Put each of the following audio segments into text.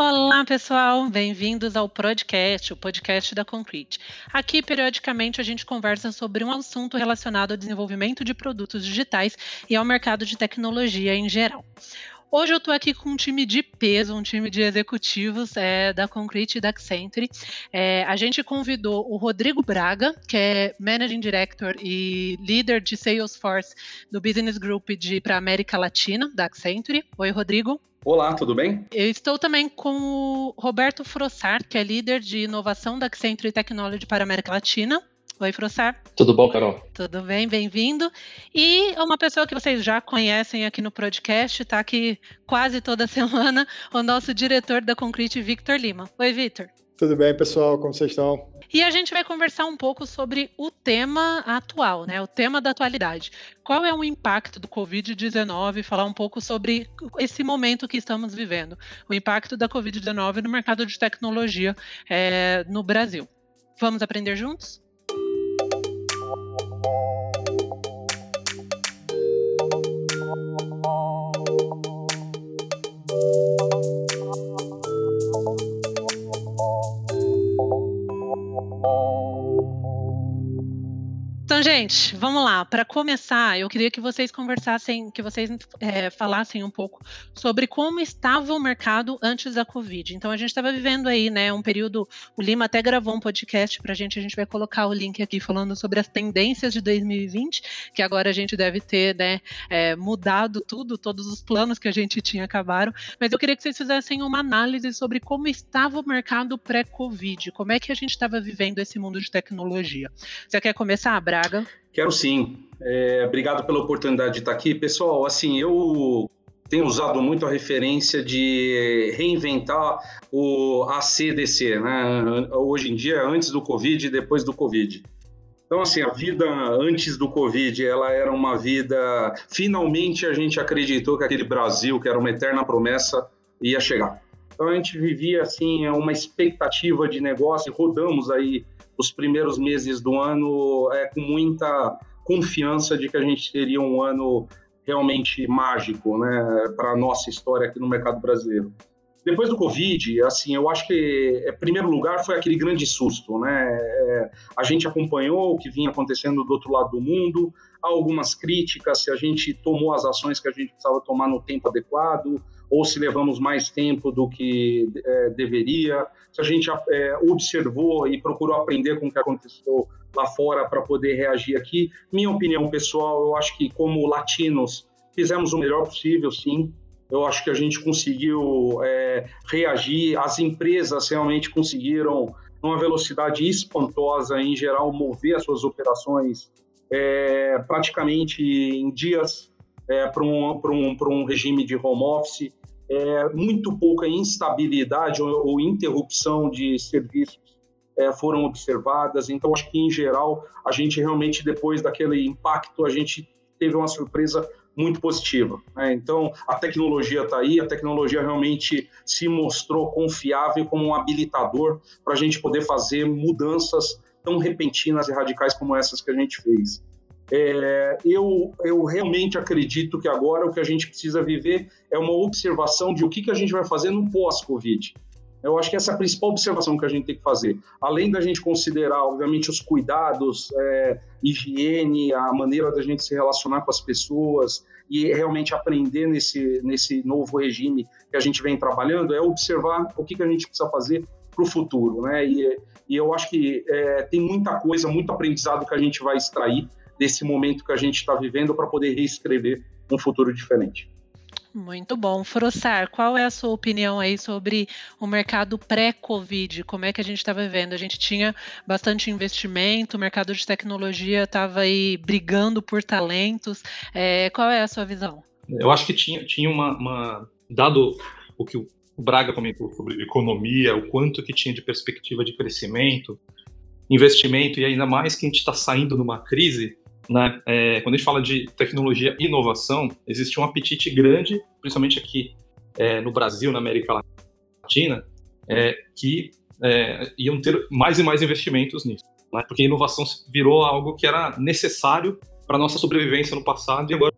Olá, pessoal, bem-vindos ao podcast, o podcast da Concrete. Aqui, periodicamente, a gente conversa sobre um assunto relacionado ao desenvolvimento de produtos digitais e ao mercado de tecnologia em geral. Hoje eu estou aqui com um time de peso, um time de executivos é, da Concrete e da Accenture. É, a gente convidou o Rodrigo Braga, que é Managing Director e líder de Salesforce do Business Group para América Latina, da Accenture. Oi, Rodrigo. Olá, tudo bem? Eu estou também com o Roberto Frossar, que é líder de inovação da Accenture Technology para a América Latina. Oi, Frossar. Tudo bom, Carol? Tudo bem, bem-vindo. E uma pessoa que vocês já conhecem aqui no podcast, está aqui quase toda semana, o nosso diretor da Concrete, Victor Lima. Oi, Victor. Tudo bem, pessoal? Como vocês estão? E a gente vai conversar um pouco sobre o tema atual, né? O tema da atualidade. Qual é o impacto do Covid-19? Falar um pouco sobre esse momento que estamos vivendo, o impacto da Covid-19 no mercado de tecnologia é, no Brasil. Vamos aprender juntos? Então, gente, vamos lá. Para começar, eu queria que vocês conversassem, que vocês é, falassem um pouco sobre como estava o mercado antes da Covid. Então, a gente estava vivendo aí, né, um período. O Lima até gravou um podcast para a gente. A gente vai colocar o link aqui falando sobre as tendências de 2020, que agora a gente deve ter, né, é, mudado tudo, todos os planos que a gente tinha acabaram. Mas eu queria que vocês fizessem uma análise sobre como estava o mercado pré-Covid, como é que a gente estava vivendo esse mundo de tecnologia. Você quer começar, Bra? Braga. Quero sim. É, obrigado pela oportunidade de estar aqui. Pessoal, assim, eu tenho usado muito a referência de reinventar o ACDC, né? Hoje em dia, antes do Covid e depois do Covid. Então, assim, a vida antes do Covid, ela era uma vida... Finalmente a gente acreditou que aquele Brasil, que era uma eterna promessa, ia chegar. Então, a gente vivia, assim, uma expectativa de negócio, rodamos aí os primeiros meses do ano é, com muita confiança de que a gente teria um ano realmente mágico, né, para a nossa história aqui no mercado brasileiro. Depois do Covid, assim, eu acho que, em primeiro lugar, foi aquele grande susto, né? É, a gente acompanhou o que vinha acontecendo do outro lado do mundo, há algumas críticas se a gente tomou as ações que a gente precisava tomar no tempo adequado, ou se levamos mais tempo do que é, deveria, se a gente é, observou e procurou aprender com o que aconteceu lá fora para poder reagir aqui. Minha opinião pessoal, eu acho que como latinos fizemos o melhor possível, sim. Eu acho que a gente conseguiu é, reagir, as empresas realmente conseguiram, numa velocidade espantosa, em geral, mover as suas operações é, praticamente em dias é, para um, um, um regime de home office é, muito pouca instabilidade ou, ou interrupção de serviços é, foram observadas. Então, acho que, em geral, a gente realmente, depois daquele impacto, a gente teve uma surpresa muito positiva. Né? Então, a tecnologia está aí, a tecnologia realmente se mostrou confiável como um habilitador para a gente poder fazer mudanças tão repentinas e radicais como essas que a gente fez. É, eu, eu realmente acredito que agora o que a gente precisa viver é uma observação de o que, que a gente vai fazer no pós-Covid. Eu acho que essa é a principal observação que a gente tem que fazer. Além da gente considerar, obviamente, os cuidados, é, higiene, a maneira da gente se relacionar com as pessoas e realmente aprender nesse, nesse novo regime que a gente vem trabalhando, é observar o que, que a gente precisa fazer para o futuro. Né? E, e eu acho que é, tem muita coisa, muito aprendizado que a gente vai extrair desse momento que a gente está vivendo para poder reescrever um futuro diferente. Muito bom. Frossar, qual é a sua opinião aí sobre o mercado pré-Covid? Como é que a gente estava vivendo? A gente tinha bastante investimento, o mercado de tecnologia estava aí brigando por talentos. É, qual é a sua visão? Eu acho que tinha, tinha uma, uma, Dado o que o Braga comentou sobre economia, o quanto que tinha de perspectiva de crescimento, investimento, e ainda mais que a gente está saindo de uma crise, né? É, quando a gente fala de tecnologia e inovação, existe um apetite grande, principalmente aqui é, no Brasil, na América Latina, é, que é, iam ter mais e mais investimentos nisso. Né? Porque a inovação virou algo que era necessário para nossa sobrevivência no passado e agora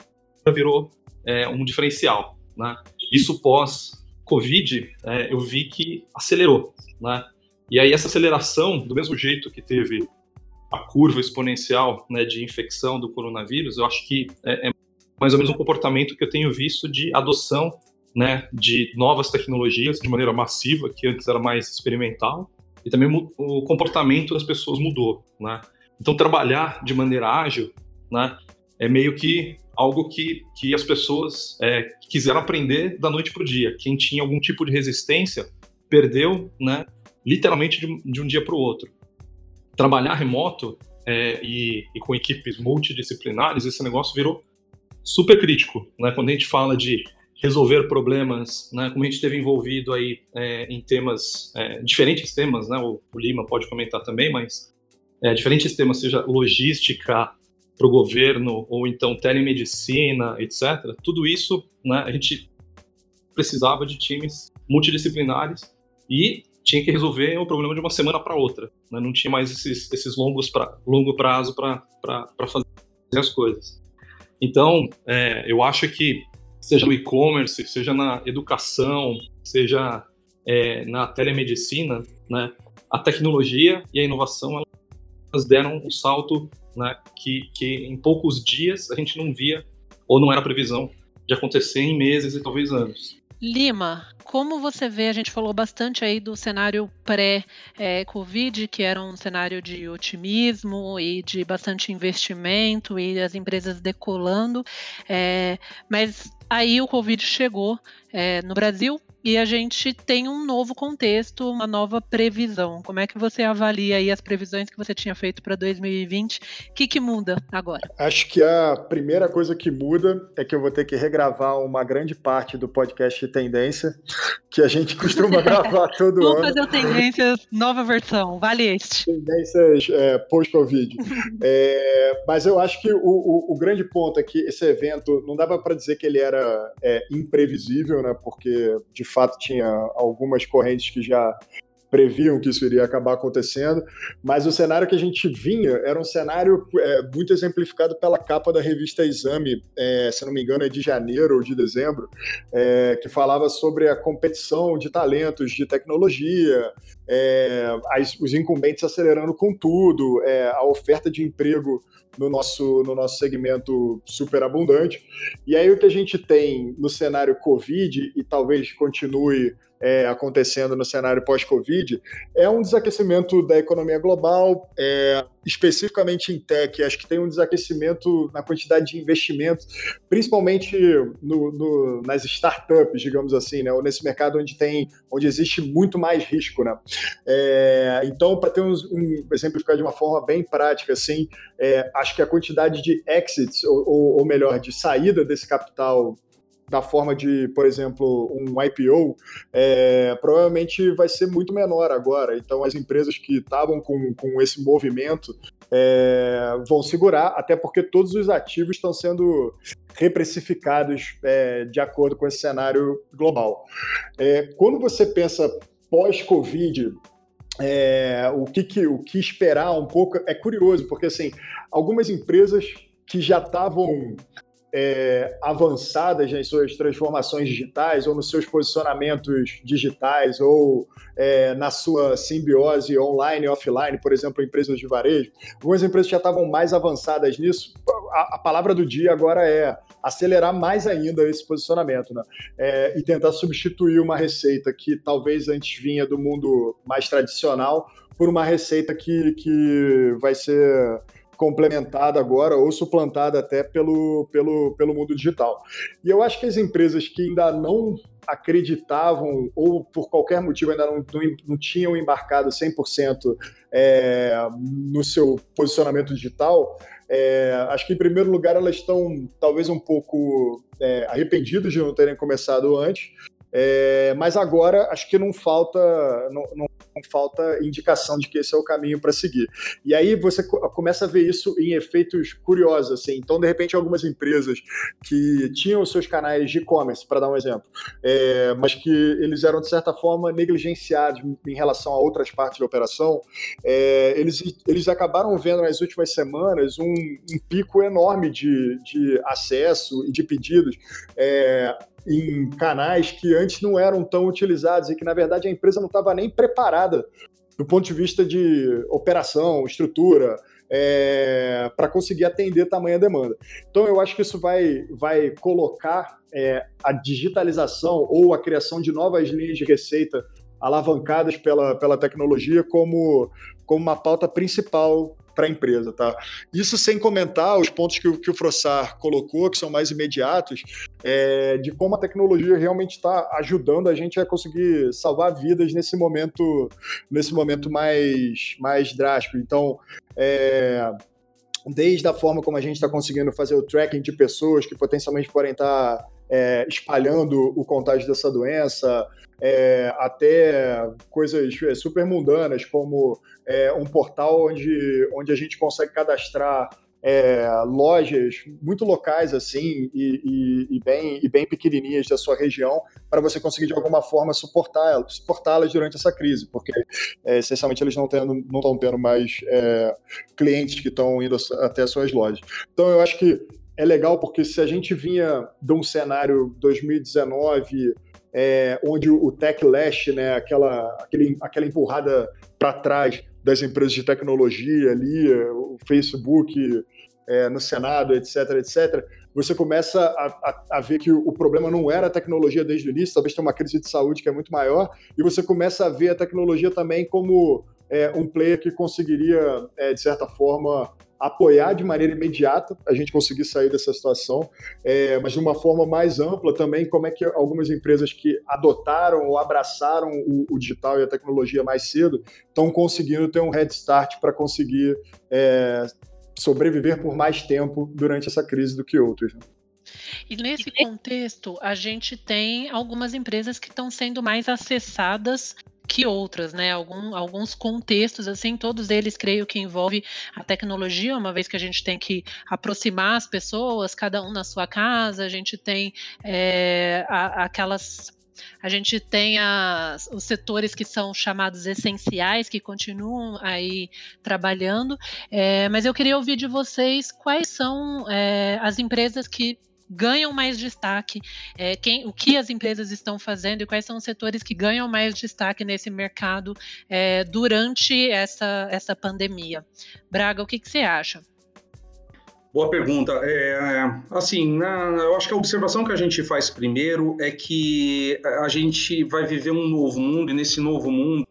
virou é, um diferencial. Né? Isso pós Covid, é, eu vi que acelerou, né? E aí essa aceleração, do mesmo jeito que teve a curva exponencial né, de infecção do coronavírus, eu acho que é, é mais ou menos um comportamento que eu tenho visto de adoção né, de novas tecnologias de maneira massiva, que antes era mais experimental, e também o comportamento das pessoas mudou, né? Então trabalhar de maneira ágil, né, é meio que algo que, que as pessoas é, quiseram aprender da noite para o dia. Quem tinha algum tipo de resistência perdeu, né, literalmente de, de um dia para o outro. Trabalhar remoto é, e, e, com equipes multidisciplinares, esse negócio virou super crítico. Né? Quando a gente fala de resolver problemas, né, como a gente esteve envolvido aí é, em temas, é, diferentes temas, né, o, o, Lima pode comentar também, mas é, diferentes temas, seja logística para o governo, ou então telemedicina, etc. Tudo isso, né, a gente precisava de times multidisciplinares e tinha que resolver o problema de uma semana para outra. Né? Não tinha mais esses, esses longos pra, longo prazo para fazer as coisas. Então, é, eu acho que seja no e-commerce, seja na educação, seja é, na telemedicina, né, a tecnologia e a inovação elas deram um salto né, que, que em poucos dias a gente não via ou não era previsão de acontecer em meses e talvez anos. Lima, como você vê, a gente falou bastante aí do cenário pré-Covid, que era um cenário de otimismo e de bastante investimento e as empresas decolando, é, mas aí o Covid chegou é, no Brasil e a gente tem um novo contexto, uma nova previsão. Como é que você avalia aí as previsões que você tinha feito para 2020? O que, que muda agora? Acho que a primeira coisa que muda é que eu vou ter que regravar uma grande parte do podcast Tendência, que a gente costuma gravar todo Vamos ano. Vamos fazer o Tendências nova versão, vale este. Tendências é, post-Covid. é, mas eu acho que o, o, o, grande ponto é que esse evento, não dava para dizer que ele era é, imprevisível, né? Porque, de fato tinha algumas correntes que já previam que isso iria acabar acontecendo, mas o cenário que a gente vinha era um cenário é, muito exemplificado pela capa da revista Exame, é, se não me engano é de janeiro ou de dezembro, é, que falava sobre a competição de talentos de tecnologia, é, as, os incumbentes acelerando com tudo, é, a oferta de emprego no nosso, no nosso segmento super abundante. E aí o que a gente tem no cenário Covid, e talvez continue é, acontecendo no cenário pós-Covid, é um desaquecimento da economia global, é, especificamente em tech, acho que tem um desaquecimento na quantidade de investimento, principalmente no, no, nas startups, digamos assim, né, ou nesse mercado onde tem, onde existe muito mais risco, né. É, então, para ter um, um exemplificar de uma forma bem prática, assim, é, acho que a quantidade de exits, ou, ou, melhor, de saída desse capital da forma de, por exemplo, um IPO, é, provavelmente vai ser muito menor agora. Então, as empresas que estavam com, com esse movimento é, vão segurar, até porque todos os ativos estão sendo reprecificados é, de acordo com esse cenário global. É, quando você pensa pós-Covid, é, o, que, que, o que esperar um pouco é curioso, porque assim, algumas empresas que já estavam é, avançadas nas suas transformações digitais ou nos seus posicionamentos digitais ou é, na sua simbiose online e offline, por exemplo, empresas de varejo. Algumas empresas já estavam mais avançadas nisso. A, a palavra do dia agora é acelerar mais ainda esse posicionamento né? É, e tentar substituir uma receita que talvez antes vinha do mundo mais tradicional por uma receita que, que vai ser complementada agora ou suplantada até pelo, pelo, pelo mundo digital. E eu acho que as empresas que ainda não acreditavam ou por qualquer motivo ainda não, não, não tinham embarcado 100% é, no seu posicionamento digital, é, acho que em primeiro lugar elas estão talvez um pouco é, arrependidas de não terem começado antes, é, mas agora acho que não falta, não, não, não, falta indicação de que esse é o caminho para seguir. E aí você começa a ver isso em efeitos curiosos. Assim. Então, de repente, algumas empresas que tinham seus canais de e-commerce, para dar um exemplo, é, mas que eles eram, de certa forma, negligenciados em relação a outras partes da operação, é, eles, eles acabaram vendo nas últimas semanas um, um pico enorme de, de acesso e de pedidos, é, em canais que antes não eram tão utilizados e que, na verdade, a empresa não estava nem preparada do ponto de vista de operação, estrutura, é, para conseguir atender tamanha demanda. Então, eu acho que isso vai, vai colocar é, a digitalização ou a criação de novas linhas de receita alavancadas pela, pela tecnologia como, como uma pauta principal para a empresa, tá? Isso sem comentar os pontos que, que o Frossar colocou, que são mais imediatos, é, de como a tecnologia realmente está ajudando a gente a conseguir salvar vidas nesse momento, nesse momento mais, mais drástico. Então, é, desde a forma como a gente está conseguindo fazer o tracking de pessoas que potencialmente podem estar tá, é, espalhando o contágio dessa doença, é, até coisas é, super mundanas, como é, um portal onde, onde a gente consegue cadastrar é, lojas muito locais assim e, e, e, bem, e bem pequenininhas da sua região para você conseguir de alguma forma suportá-las suportá durante essa crise, porque é, essencialmente eles não tendo, não estão tendo mais é, clientes que estão indo até as suas lojas. Então eu acho que é legal porque se a gente vinha de um cenário 2019 é, onde o tech lash, né, aquela, aquele, aquela empurrada para trás das empresas de tecnologia ali, o Facebook é, no Senado, etc, etc, você começa a, a, a, ver que o problema não era a tecnologia desde o início, talvez tenha uma crise de saúde que é muito maior, e você começa a ver a tecnologia também como é, um player que conseguiria, é, de certa forma, apoiar de maneira imediata a gente conseguir sair dessa situação, é, mas de uma forma mais ampla também, como é que algumas empresas que adotaram ou abraçaram o, o digital e a tecnologia mais cedo estão conseguindo ter um head start para conseguir é, sobreviver por mais tempo durante essa crise do que outros. Né? E nesse contexto, a gente tem algumas empresas que estão sendo mais acessadas que outras, né? Algum, alguns contextos, assim, todos eles creio que envolve a tecnologia, uma vez que a gente tem que aproximar as pessoas, cada um na sua casa, a gente tem é, a, aquelas a gente tem as, os setores que são chamados essenciais, que continuam aí trabalhando, é, mas eu queria ouvir de vocês quais são é, as empresas que ganham mais destaque, é, quem, o que as empresas estão fazendo e quais são os setores que ganham mais destaque nesse mercado é, durante essa, essa pandemia. Braga, o que, que você acha? Boa pergunta. É, assim, na, eu acho que a observação que a gente faz primeiro é que a gente vai viver um novo mundo e nesse novo mundo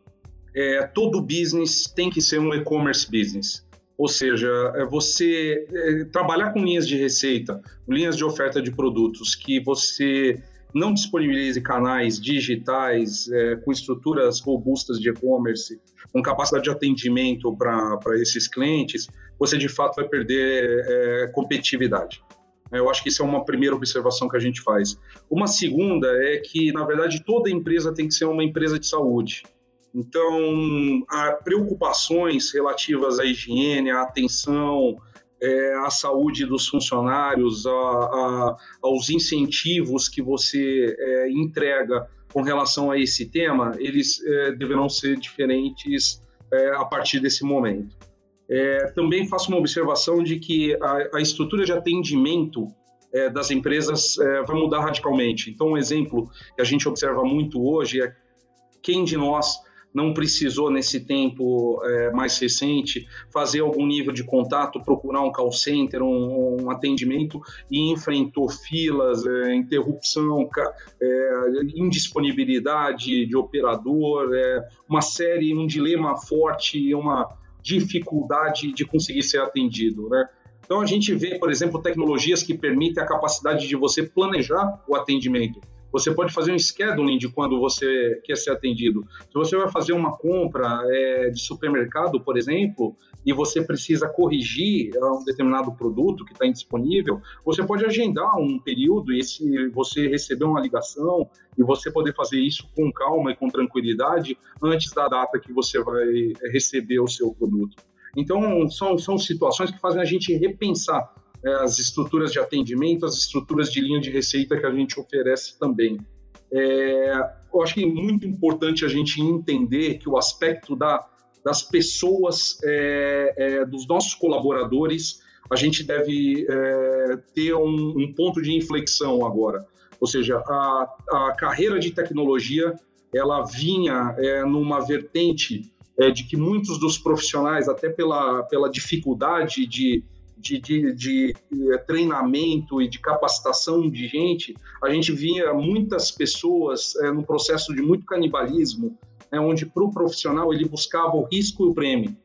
é, todo business tem que ser um e-commerce business. Ou seja, é você é, trabalhar com linhas de receita, linhas de oferta de produtos que você não disponibilize canais digitais é, com estruturas robustas de e-commerce, com capacidade de atendimento para esses clientes, você de fato vai perder é, competitividade. Eu acho que isso é uma primeira observação que a gente faz. Uma segunda é que, na verdade, toda empresa tem que ser uma empresa de saúde. Então, há preocupações relativas à higiene, à atenção, é, à saúde dos funcionários, a, a, aos incentivos que você é, entrega com relação a esse tema, eles é, deverão ser diferentes é, a partir desse momento. É, também faço uma observação de que a, a estrutura de atendimento é, das empresas vai mudar radicalmente. Então, um exemplo que a gente observa muito hoje é quem de nós não precisou, nesse tempo é, mais recente, fazer algum nível de contato, procurar um call center, um, um atendimento e enfrentou filas, é, interrupção, é, indisponibilidade de operador, é, uma série, um dilema forte, uma dificuldade de conseguir ser atendido, né? Então a gente vê, por exemplo, tecnologias que permitem a capacidade de você planejar o atendimento. Você pode fazer um scheduling de quando você quer ser atendido. Se você vai fazer uma compra é, de supermercado, por exemplo, e você precisa corrigir é, um determinado produto que está indisponível, você pode agendar um período e se você receber uma ligação e você poder fazer isso com calma e com tranquilidade antes da data que você vai é, receber o seu produto. Então, são, são situações que fazem a gente repensar as estruturas de atendimento, as estruturas de linha de receita que a gente oferece também. É, eu acho que é muito importante a gente entender que o aspecto da, das pessoas, é, é, dos nossos colaboradores, a gente deve é, ter um, um, ponto de inflexão agora. Ou seja, a, a carreira de tecnologia ela vinha é, numa vertente é, de que muitos dos profissionais, até pela, pela dificuldade de, de, de, de, é, treinamento e de capacitação de gente, a gente via muitas pessoas é, no processo de muito canibalismo, é, onde para o profissional ele buscava o risco e o prêmio.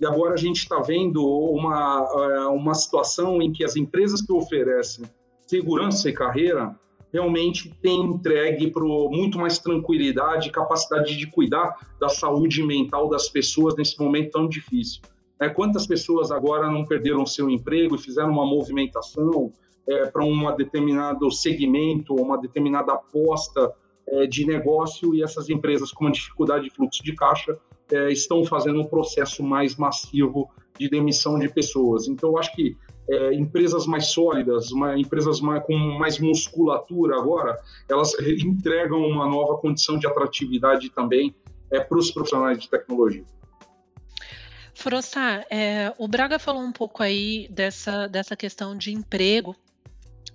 E agora a gente está vendo uma, é, uma situação em que as empresas que oferecem segurança e carreira realmente tem entregue para muito mais tranquilidade e capacidade de cuidar da saúde mental das pessoas nesse momento tão difícil. É, quantas pessoas agora não perderam seu emprego e fizeram uma movimentação é, para um determinado segmento, uma determinada aposta é, de negócio e essas empresas com uma dificuldade de fluxo de caixa é, estão fazendo um processo mais massivo de demissão de pessoas. Então, eu acho que é, empresas mais sólidas, uma, empresas mais, com mais musculatura agora, elas entregam uma nova condição de atratividade também é, para os profissionais de tecnologia. Frossar, é, o Braga falou um pouco aí dessa, dessa questão de emprego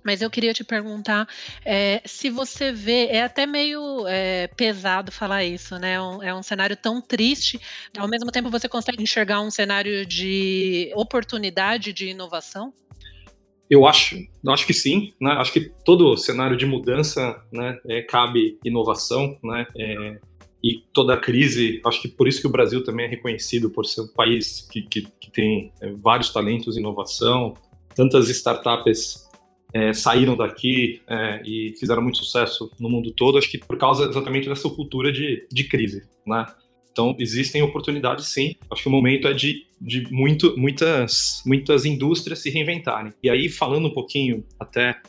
mas eu queria te perguntar é, se você vê, é até meio é, pesado falar isso, né? É um, é um cenário tão triste, ao mesmo tempo você consegue enxergar um cenário de oportunidade de inovação? Eu acho, eu acho que sim, né? Acho que todo cenário de mudança, né, é, cabe inovação, né? E toda a crise, acho que por isso que o Brasil também é reconhecido por ser um país que, que, que tem é, vários talentos inovação, tantas startups é, saíram daqui é, e fizeram muito sucesso no mundo todo, acho que por causa exatamente dessa cultura de, de crise, né? Então, existem oportunidades sim. Acho que o momento é de, de muito, muitas, muitas indústrias se reinventarem. E aí, falando um pouquinho até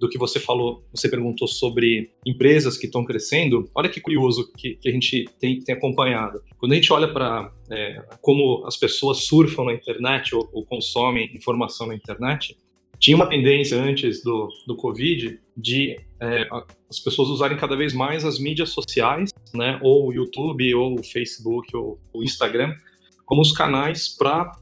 do que você falou, você perguntou sobre empresas que estão crescendo, olha que curioso que, que a gente tem, tem, acompanhado. Quando a gente olha para é, como as pessoas surfam na internet ou, ou consomem informação na internet, tinha uma tendência antes do, do Covid de é, as pessoas usarem cada vez mais as mídias sociais, né, ou o YouTube, ou o Facebook, ou o Instagram, como os canais para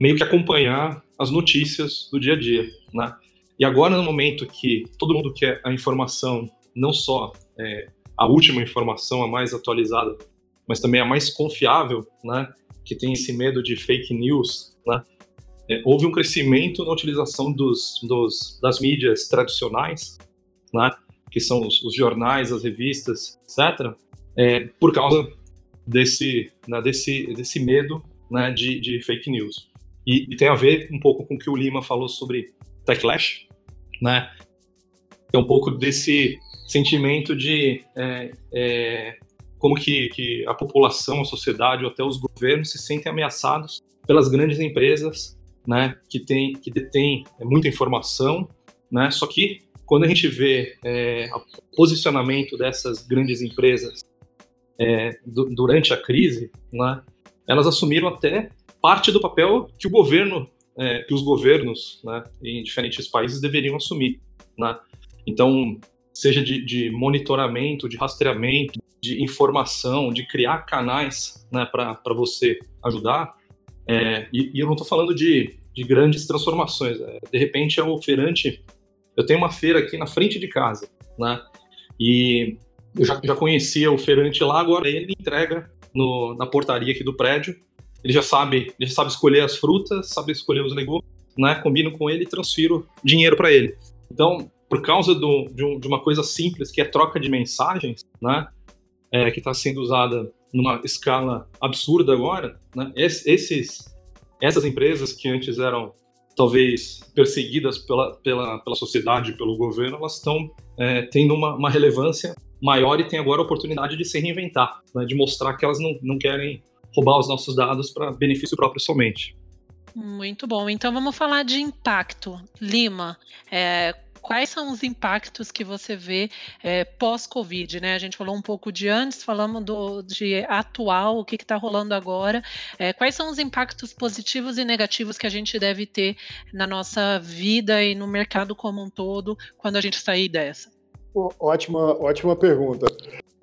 meio que acompanhar as notícias do dia a dia, né? E agora, no momento que todo mundo quer a informação, não só é, a última informação, a mais atualizada, mas também a mais confiável, né? Que tem esse medo de fake news, né? é, houve um crescimento na utilização dos, dos, das mídias tradicionais, né, que são os, os jornais, as revistas, etc., é, por causa desse, né, desse, desse medo né, de, de fake news. E, e, tem a ver um pouco com o que o Lima falou sobre techlash, né? É um pouco desse sentimento de é, é, como que, que, a população, a sociedade ou até os governos se sentem ameaçados pelas grandes empresas né, que tem que detém muita informação, né? Só que quando a gente vê é, o posicionamento dessas grandes empresas é, durante a crise, né, elas assumiram até parte do papel que o governo, é, que os governos, né, em diferentes países deveriam assumir, né? Então, seja de, de monitoramento, de rastreamento, de informação, de criar canais, né, para você ajudar, é, e, e, eu não estou falando de, de grandes transformações. É, de repente, é o feirante. Eu tenho uma feira aqui na frente de casa, né? E eu já, já conhecia o feirante lá, agora ele entrega no, na portaria aqui do prédio. Ele já sabe, ele já sabe escolher as frutas, sabe escolher os legumes, né? Combino com ele e transfiro dinheiro para ele. Então, por causa do, de, um, de, uma coisa simples que é troca de mensagens, né? É, que está sendo usada numa escala absurda agora, né? esses, essas empresas que antes eram talvez perseguidas pela, pela, pela sociedade, pelo governo, elas estão é, tendo uma, uma, relevância maior e têm agora a oportunidade de se reinventar, né? de mostrar que elas não, não querem roubar os nossos dados para benefício próprio somente. Muito bom. Então vamos falar de impacto. Lima, é, quais são os impactos que você vê é, pós-Covid, né? A gente falou um pouco de antes, falamos do, de atual, o que está rolando agora. É, quais são os impactos positivos e negativos que a gente deve ter na nossa vida e no mercado como um todo quando a gente sair dessa? Ótima, ótima pergunta.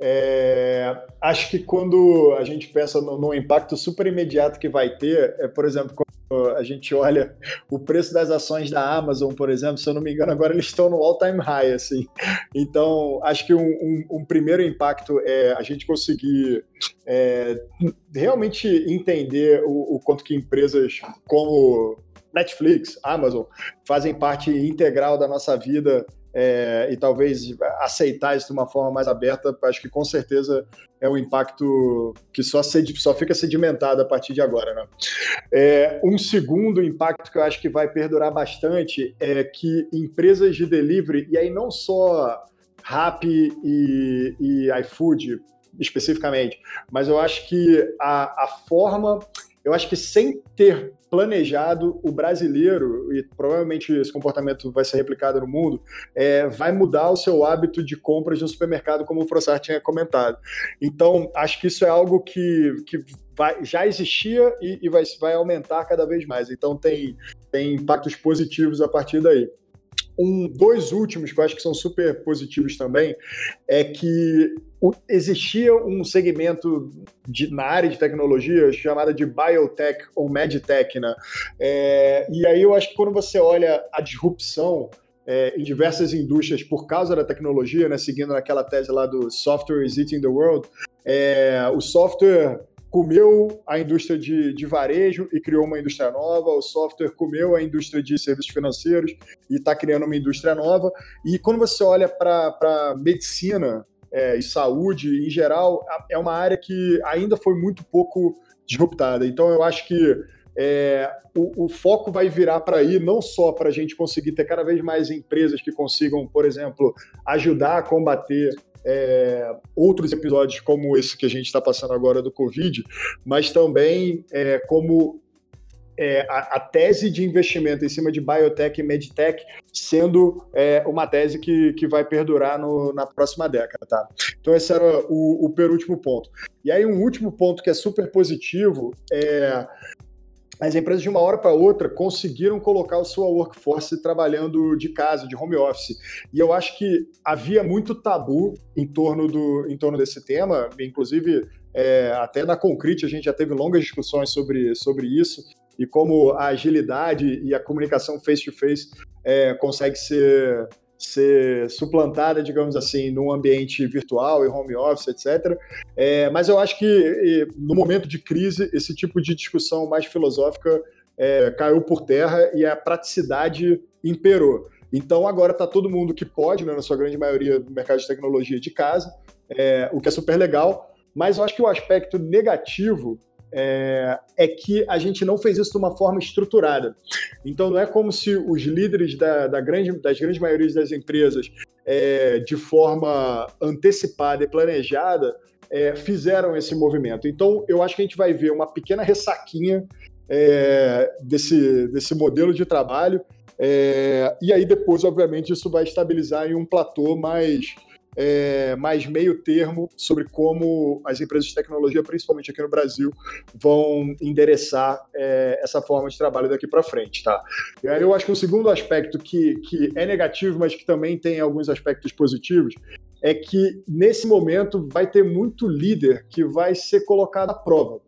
É, acho que quando a gente pensa no, no, impacto super imediato que vai ter, é, por exemplo, a gente olha o preço das ações da Amazon, por exemplo, se eu não me engano, agora eles estão no all-time high, assim. Então, acho que um, um, um, primeiro impacto é a gente conseguir é, realmente entender o, o quanto que empresas como Netflix, Amazon, fazem parte integral da nossa vida é, e talvez aceitar isso de uma forma mais aberta, acho que com certeza é um impacto que só, só fica sedimentado a partir de agora. Né? É, um segundo impacto que eu acho que vai perdurar bastante é que empresas de delivery, e aí não só Rappi e, e iFood especificamente, mas eu acho que a, a forma eu acho que sem ter planejado, o brasileiro, e provavelmente esse comportamento vai ser replicado no mundo, é, vai mudar o seu hábito de compras no supermercado, como o Frossar tinha comentado. Então, acho que isso é algo que, que vai, já existia e, e vai, vai aumentar cada vez mais. Então, tem, tem impactos positivos a partir daí um, dois últimos que eu acho que são super positivos também é que existia um segmento de, na área de tecnologia chamada de biotech ou medtech, né? É, e aí eu acho que quando você olha a disrupção é, em diversas indústrias por causa da tecnologia, né, seguindo naquela tese lá do software is eating the world, é, o software comeu a indústria de, de, varejo e criou uma indústria nova, o software comeu a indústria de serviços financeiros e está criando uma indústria nova. E quando você olha para medicina é, e saúde em geral, é uma área que ainda foi muito pouco disruptada. Então eu acho que é, o, o, foco vai virar para aí não só para a gente conseguir ter cada vez mais empresas que consigam, por exemplo, ajudar a combater é, outros episódios como esse que a gente está passando agora do Covid, mas também é, como é, a, a, tese de investimento em cima de biotech e medtech sendo é, uma tese que, que vai perdurar no, na próxima década. Tá? Então, esse era o, o penúltimo ponto. E aí, um último ponto que é super positivo é as empresas de uma hora para outra conseguiram colocar o sua workforce trabalhando de casa, de home office. E eu acho que havia muito tabu em torno, do, em torno desse tema, inclusive é, até na Concrete a gente já teve longas discussões sobre, sobre isso e como a agilidade e a comunicação face-to-face -face, é, consegue ser ser suplantada, digamos assim, num ambiente virtual e home office, etc. É, mas eu acho que no momento de crise, esse tipo de discussão mais filosófica é, caiu por terra e a praticidade imperou. Então agora está todo mundo que pode, né, na sua grande maioria, do mercado de tecnologia de casa, é, o que é super legal. Mas eu acho que o aspecto negativo é, é, que a gente não fez isso de uma forma estruturada. Então, não é como se os líderes da, da grande, das grandes maiorias das empresas, é, de forma antecipada e planejada, é, fizeram esse movimento. Então, eu acho que a gente vai ver uma pequena ressaquinha é, desse, desse modelo de trabalho. É, e aí, depois, obviamente, isso vai estabilizar em um platô mais é, mais meio termo sobre como as empresas de tecnologia, principalmente aqui no Brasil, vão endereçar é, essa forma de trabalho daqui para frente. Tá? E aí eu acho que o segundo aspecto que, que é negativo, mas que também tem alguns aspectos positivos, é que nesse momento vai ter muito líder que vai ser colocado à prova.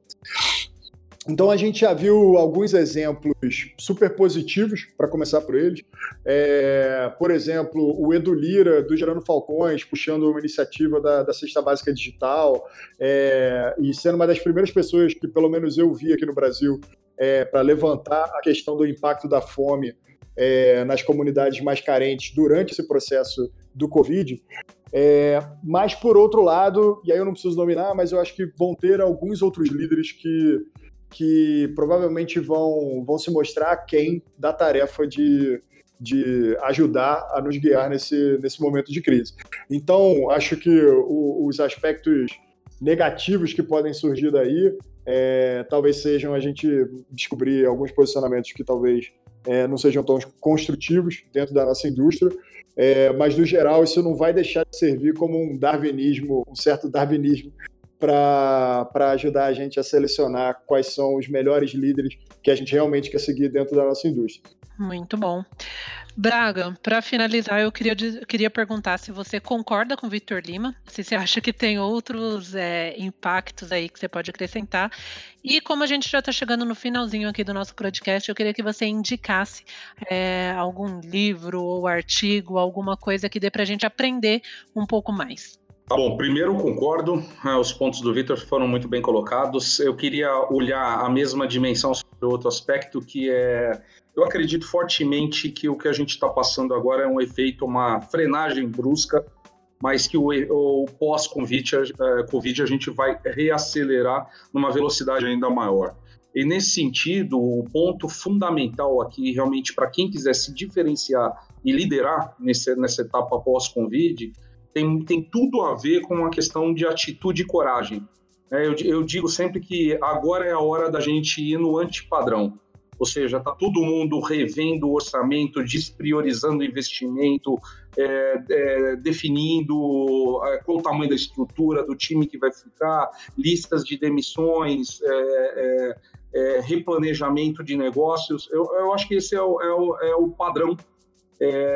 Então a gente já viu alguns exemplos super positivos, para começar por eles. É, por exemplo, o Edu Lira, do Gerando Falcões, puxando uma iniciativa da, da Cesta Básica Digital, é, e sendo uma das primeiras pessoas que, pelo menos, eu vi aqui no Brasil, é, para levantar a questão do impacto da fome é, nas comunidades mais carentes durante esse processo do Covid. É, mas, por outro lado, e aí eu não preciso nominar, mas eu acho que vão ter alguns outros líderes que que provavelmente vão, vão se mostrar quem da tarefa de, de ajudar a nos guiar nesse, nesse momento de crise. Então, acho que o, os aspectos negativos que podem surgir daí é, talvez sejam a gente descobrir alguns posicionamentos que talvez é, não sejam tão construtivos dentro da nossa indústria, é, mas no geral isso não vai deixar de servir como um darwinismo, um certo darwinismo para ajudar a gente a selecionar quais são os melhores líderes que a gente realmente quer seguir dentro da nossa indústria. Muito bom. Braga, para finalizar, eu queria, queria perguntar se você concorda com o Victor Lima, se você acha que tem outros é, impactos aí que você pode acrescentar. E como a gente já está chegando no finalzinho aqui do nosso podcast, eu queria que você indicasse é, algum livro ou artigo, alguma coisa que dê para a gente aprender um pouco mais. Tá bom, primeiro concordo, né, os pontos do Victor foram muito bem colocados. Eu queria olhar a mesma dimensão sobre outro aspecto, que é eu acredito fortemente que o que a gente está passando agora é um efeito, uma frenagem brusca, mas que o, o pós-Covid COVID a gente vai reacelerar numa velocidade ainda maior. E nesse sentido, o ponto fundamental aqui, realmente, para quem quiser se diferenciar e liderar nesse, nessa etapa pós-Covid, tem, tem tudo a ver com a questão de atitude e coragem. É, eu, eu digo sempre que agora é a hora da gente ir no antipadrão ou seja, está todo mundo revendo o orçamento, despriorizando o investimento, é, é, definindo é, qual o tamanho da estrutura do time que vai ficar, listas de demissões, é, é, replanejamento de negócios. Eu, eu, acho que esse é o, o, é o padrão.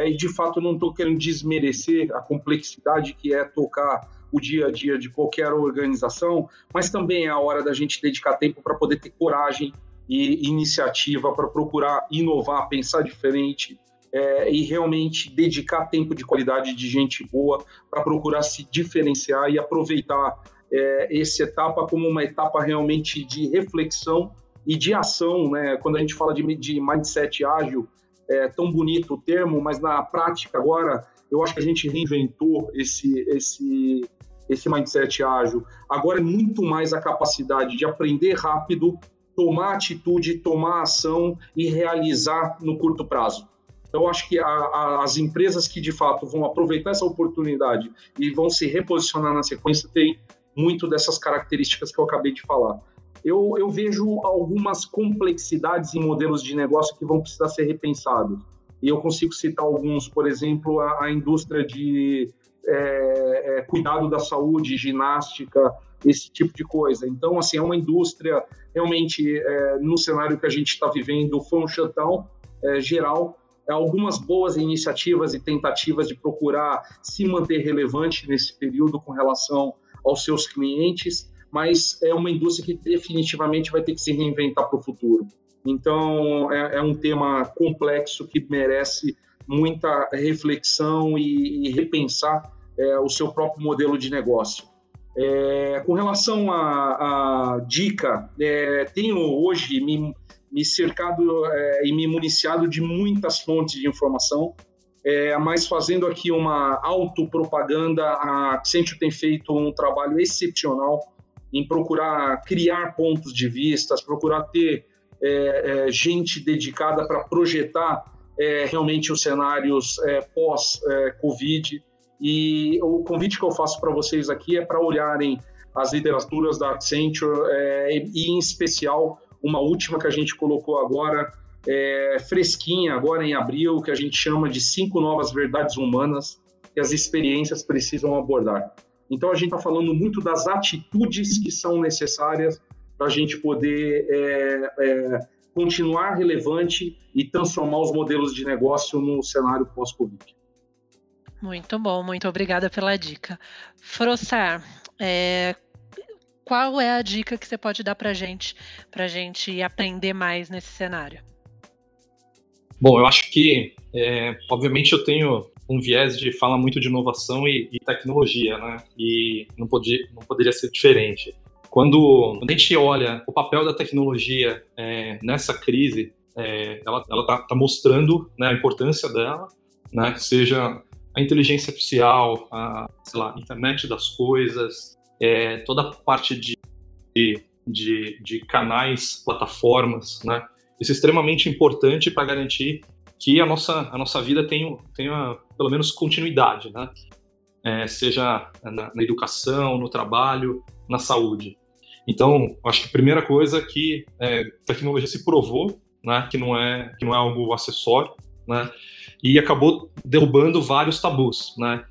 E de fato, não estou querendo desmerecer a complexidade que é tocar o dia a dia de qualquer organização, mas também é a hora da gente dedicar tempo para poder ter coragem e iniciativa para procurar inovar, pensar diferente é, e realmente dedicar tempo de qualidade de gente boa para procurar se diferenciar e aproveitar é, essa etapa como uma etapa realmente de reflexão e de ação, né? Quando a gente fala de, de mindset ágil, é tão bonito o termo, mas na prática agora eu acho que a gente reinventou esse esse esse mindset ágil. Agora é muito mais a capacidade de aprender rápido, tomar atitude, tomar ação e realizar no curto prazo. Então, acho que a, a, as empresas que de fato vão aproveitar essa oportunidade e vão se reposicionar na sequência têm muito dessas características que eu acabei de falar. Eu, eu vejo algumas complexidades em modelos de negócio que vão precisar ser repensados. E eu consigo citar alguns, por exemplo, a, a indústria de é, é, cuidado da saúde, ginástica, esse tipo de coisa. Então, assim, é uma indústria realmente, é, no cenário que a gente está vivendo, foi um shutdown é, geral. É, algumas boas iniciativas e tentativas de procurar se manter relevante nesse período com relação aos seus clientes, mas é uma indústria que definitivamente vai ter que se reinventar para o futuro. Então, é, é, um tema complexo que merece muita reflexão e, e repensar é, o seu próprio modelo de negócio. É, com relação à dica, é, tenho hoje me, me cercado é, e me municiado de muitas fontes de informação, é, mas fazendo aqui uma autopropaganda, a Accenture tem feito um trabalho excepcional em procurar criar pontos de vista, procurar ter é, é, gente dedicada para projetar realmente os cenários pós-Covid e o convite que eu faço para vocês aqui é para olharem as literaturas da Accenture é, e, em especial, uma última que a gente colocou agora, é, fresquinha, agora em abril, que a gente chama de Cinco Novas Verdades Humanas que as experiências precisam abordar. Então, a gente está falando muito das atitudes que são necessárias para a gente poder é, é, continuar relevante e transformar os modelos de negócio no cenário pós-Covid. Muito bom, muito obrigada pela dica. Frossar, é, qual é a dica que você pode dar para gente, para gente aprender mais nesse cenário? Bom, eu acho que, é, obviamente, eu tenho um viés de falar muito de inovação e, e tecnologia, né? E não, podia, não poderia ser diferente. Quando, quando, a gente olha o papel da tecnologia é, nessa crise, é, ela está tá mostrando né, a importância dela, né? Seja a inteligência artificial, a sei lá, internet das coisas, é, toda a parte de, de, de canais, plataformas, né? Isso é extremamente importante para garantir que a nossa, a nossa vida tenha, tenha pelo menos continuidade, né? É, seja na, na, educação, no trabalho, na saúde. Então, acho que a primeira coisa é que é, a tecnologia se provou, né, que não é que não é algo acessório, né? e acabou derrubando vários tabus, né?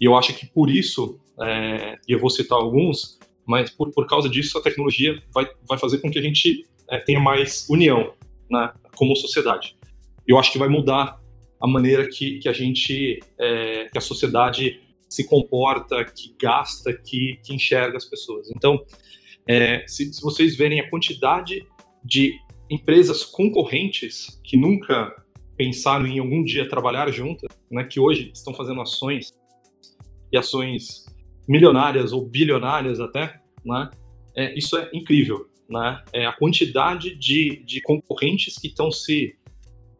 E eu acho que por isso, é, e eu vou citar alguns, mas por, por causa disso a tecnologia vai, vai fazer com que a gente é, tenha mais união, né, como sociedade. Eu acho que vai mudar a maneira que, que a gente, é, que a sociedade se comporta, que gasta, que, que enxerga as pessoas. Então, é, se, se, vocês verem a quantidade de empresas concorrentes que nunca pensaram em algum dia trabalhar juntas, né, que hoje estão fazendo ações e ações milionárias ou bilionárias até, né, é, isso é incrível. Né? É a quantidade de, de concorrentes que estão se,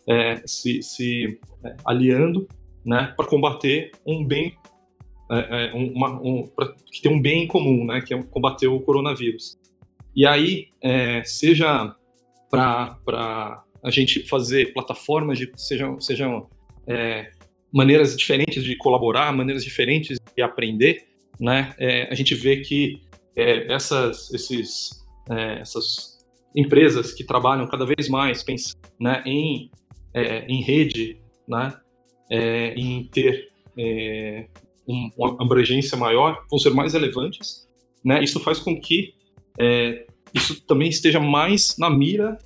é, se, se é, aliando né, para combater um bem é, é uma, um, pra, que tem um bem em comum, né, que é combater o coronavírus. E aí, é, seja para a gente fazer plataformas, de, sejam, sejam é, maneiras diferentes de colaborar, maneiras diferentes de aprender, né, a gente vê que essas, esses, essas empresas que trabalham cada vez mais pensando né, em, em rede, né, em ter um, uma abrangência maior, vão ser mais relevantes. Né? Isso faz com que é, isso também esteja mais na mira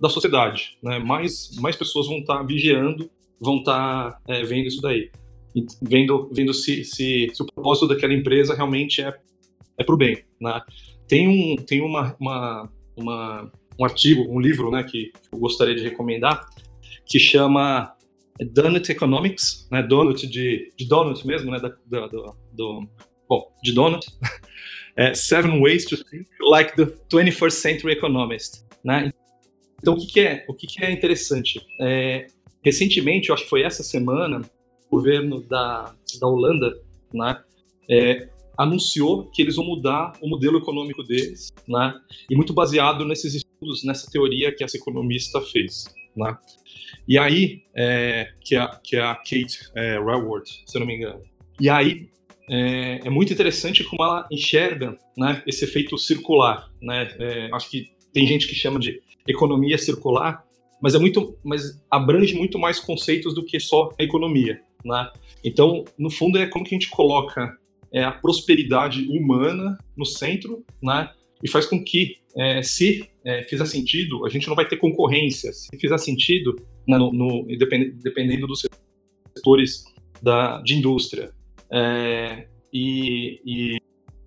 da sociedade. Né? Mais, mais pessoas vão estar tá vigiando, vão estar tá, é, vendo isso daí. E vendo, vendo se, se, se, o propósito daquela empresa realmente é, é para o bem. Né? Tem, um, tem uma, uma, uma, um artigo, um livro né, que eu gostaria de recomendar, que chama Donut Economics, né, donut de, de donut mesmo, né, da, do, do, bom, de donut, é, Seven Ways to Think Like the 21st Century Economist, né? Então, o que, que é, o que, que é interessante? É, recentemente, eu acho que foi essa semana, o governo da, da Holanda, né, é, anunciou que eles vão mudar o modelo econômico deles, né, e muito baseado nesses estudos, nessa teoria que essa economista fez, né. E aí, é, que, é, que a Kate é, se eu não me engano. E aí, é, é, muito interessante como ela enxerga né, esse efeito circular. Né? É, acho que tem gente que chama de economia circular, mas é muito, mas abrange muito mais conceitos do que só a economia. Né? Então, no fundo, é como que a gente coloca é, a prosperidade humana no centro, né? E faz com que, é, se é, fizer sentido, a gente não vai ter concorrência. Se fizer sentido, né, no, no, dependendo dos setores da, de indústria. É, e,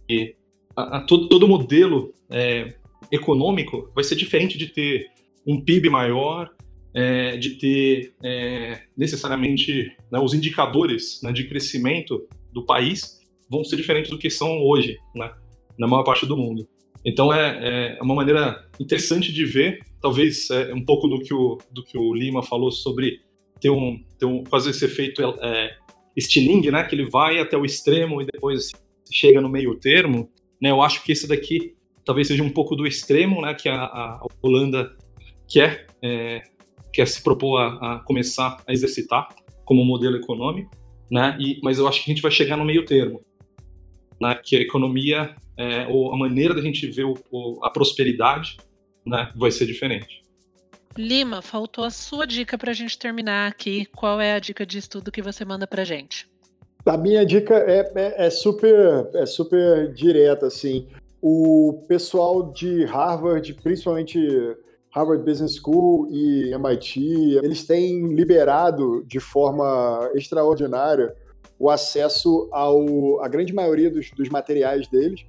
e, a, a todo, todo modelo é, econômico vai ser diferente de ter um PIB maior, é, de ter é, necessariamente né, os indicadores né, de crescimento do país vão ser diferentes do que são hoje, né, na maior parte do mundo. Então é, é uma maneira interessante de ver, talvez é, um pouco do que, o, do que o Lima falou sobre ter um, ter um fazer esse efeito é, estilingue, né, que ele vai até o extremo e depois chega no meio termo. Né, eu acho que esse daqui talvez seja um pouco do extremo, né, que a, a Holanda quer, é, quer se propor a, a, começar a exercitar como modelo econômico, né, e, mas eu acho que a gente vai chegar no meio termo, né, que a economia é, ou a maneira da gente ver o, o, a prosperidade né, vai ser diferente. Lima, faltou a sua dica para a gente terminar aqui. Qual é a dica de estudo que você manda para gente? A minha dica é, é, é, super, é super direta, assim. O pessoal de Harvard, principalmente Harvard Business School e MIT, eles têm liberado de forma extraordinária o acesso ao, à grande maioria dos, dos materiais deles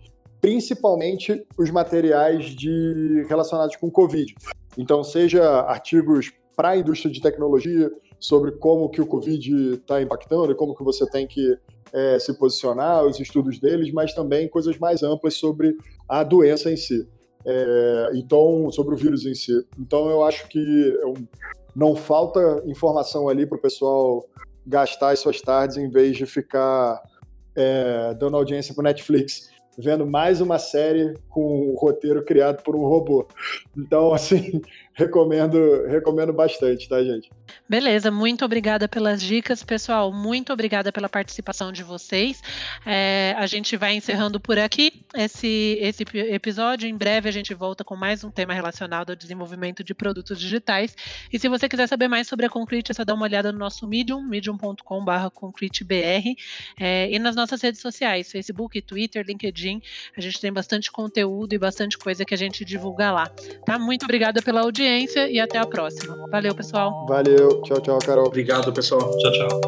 principalmente os materiais de, relacionados com Covid. Então, seja artigos para a indústria de tecnologia sobre como que o Covid está impactando e como que você tem que é, se posicionar, os estudos deles, mas também coisas mais amplas sobre a doença em si. É, então, sobre o vírus em si. Então, eu acho que não falta informação ali para o pessoal gastar as suas tardes em vez de ficar é, dando audiência para Netflix vendo mais uma série com o roteiro criado por um robô. Então, assim, recomendo, recomendo bastante, tá, gente? Beleza, muito obrigada pelas dicas, pessoal. Muito obrigada pela participação de vocês. É, a gente vai encerrando por aqui esse, esse episódio. Em breve a gente volta com mais um tema relacionado ao desenvolvimento de produtos digitais. E se você quiser saber mais sobre a Concrete, é só dar uma olhada no nosso Medium, medium.com.br concretebr, é, e nas nossas redes sociais, Facebook, Twitter, LinkedIn. A gente tem bastante conteúdo e bastante coisa que a gente divulga lá. Tá? Muito obrigada pela audiência audiência e até a próxima. Valeu, pessoal. Valeu. Tchau, tchau, Carol. Obrigado, pessoal. Tchau, tchau.